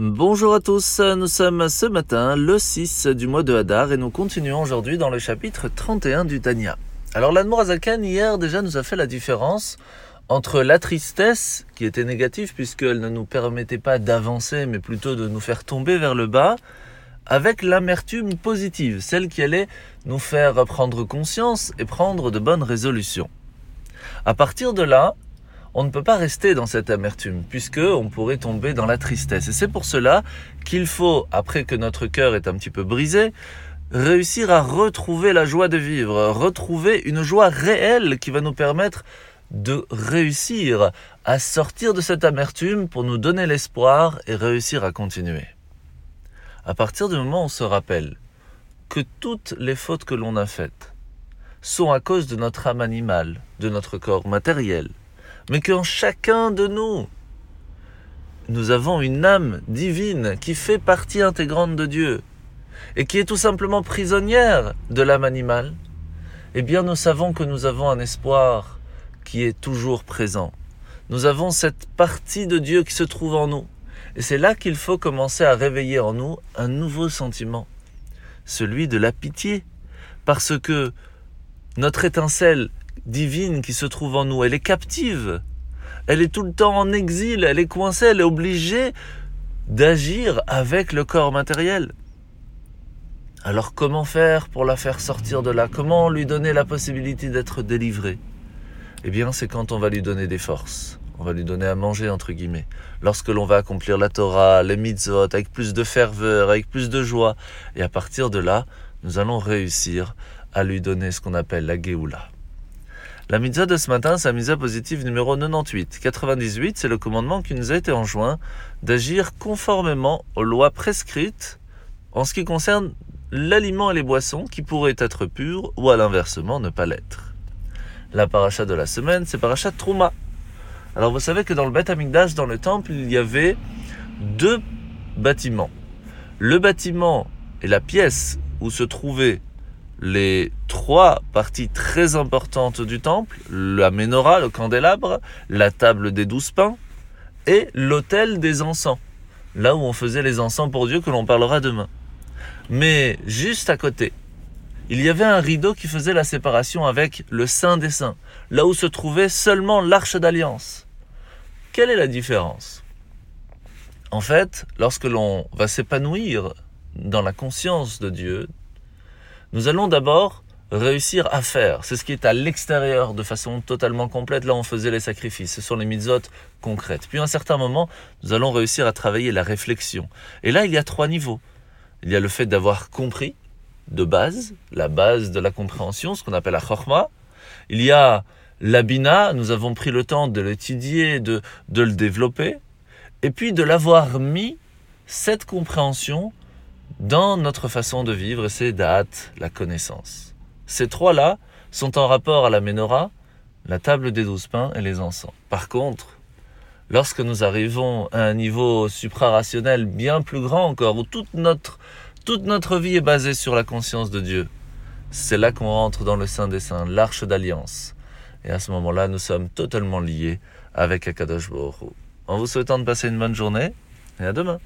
Bonjour à tous, nous sommes ce matin le 6 du mois de Hadar et nous continuons aujourd'hui dans le chapitre 31 du Tanya. Alors l'Admour Azakan hier déjà nous a fait la différence entre la tristesse qui était négative puisqu'elle ne nous permettait pas d'avancer mais plutôt de nous faire tomber vers le bas avec l'amertume positive, celle qui allait nous faire prendre conscience et prendre de bonnes résolutions. À partir de là, on ne peut pas rester dans cette amertume, puisque on pourrait tomber dans la tristesse. Et c'est pour cela qu'il faut, après que notre cœur est un petit peu brisé, réussir à retrouver la joie de vivre, retrouver une joie réelle qui va nous permettre de réussir à sortir de cette amertume pour nous donner l'espoir et réussir à continuer. À partir du moment où on se rappelle que toutes les fautes que l'on a faites sont à cause de notre âme animale, de notre corps matériel, mais qu'en chacun de nous, nous avons une âme divine qui fait partie intégrante de Dieu et qui est tout simplement prisonnière de l'âme animale, eh bien nous savons que nous avons un espoir qui est toujours présent. Nous avons cette partie de Dieu qui se trouve en nous. Et c'est là qu'il faut commencer à réveiller en nous un nouveau sentiment, celui de la pitié. Parce que notre étincelle divine qui se trouve en nous. Elle est captive. Elle est tout le temps en exil. Elle est coincée. Elle est obligée d'agir avec le corps matériel. Alors comment faire pour la faire sortir de là? Comment lui donner la possibilité d'être délivrée? Eh bien, c'est quand on va lui donner des forces. On va lui donner à manger, entre guillemets. Lorsque l'on va accomplir la Torah, les mitzvot, avec plus de ferveur, avec plus de joie. Et à partir de là, nous allons réussir à lui donner ce qu'on appelle la Géoula. La mitzvah de ce matin, c'est la mitzvah positive numéro 98. 98, c'est le commandement qui nous a été enjoint d'agir conformément aux lois prescrites en ce qui concerne l'aliment et les boissons qui pourraient être purs ou à l'inversement ne pas l'être. La paracha de la semaine, c'est paracha Trouma. Alors vous savez que dans le Beth Amikdash, dans le temple, il y avait deux bâtiments. Le bâtiment et la pièce où se trouvait les trois parties très importantes du temple, la menorah, le candélabre, la table des douze pains et l'autel des encens, là où on faisait les encens pour Dieu que l'on parlera demain. Mais juste à côté, il y avait un rideau qui faisait la séparation avec le Saint des Saints, là où se trouvait seulement l'arche d'alliance. Quelle est la différence? En fait, lorsque l'on va s'épanouir dans la conscience de Dieu, nous allons d'abord réussir à faire. C'est ce qui est à l'extérieur de façon totalement complète. Là, on faisait les sacrifices. Ce sont les mitzvot concrètes. Puis à un certain moment, nous allons réussir à travailler la réflexion. Et là, il y a trois niveaux. Il y a le fait d'avoir compris de base, la base de la compréhension, ce qu'on appelle la chorma. Il y a l'abina, nous avons pris le temps de l'étudier, de, de le développer. Et puis de l'avoir mis, cette compréhension, dans notre façon de vivre, c'est date, la connaissance. Ces trois-là sont en rapport à la menorah, la table des douze pains et les encens. Par contre, lorsque nous arrivons à un niveau suprarationnel bien plus grand encore, où toute notre, toute notre vie est basée sur la conscience de Dieu, c'est là qu'on rentre dans le Saint des Saints, l'arche d'alliance. Et à ce moment-là, nous sommes totalement liés avec Akadosh Baruch En vous souhaitant de passer une bonne journée, et à demain.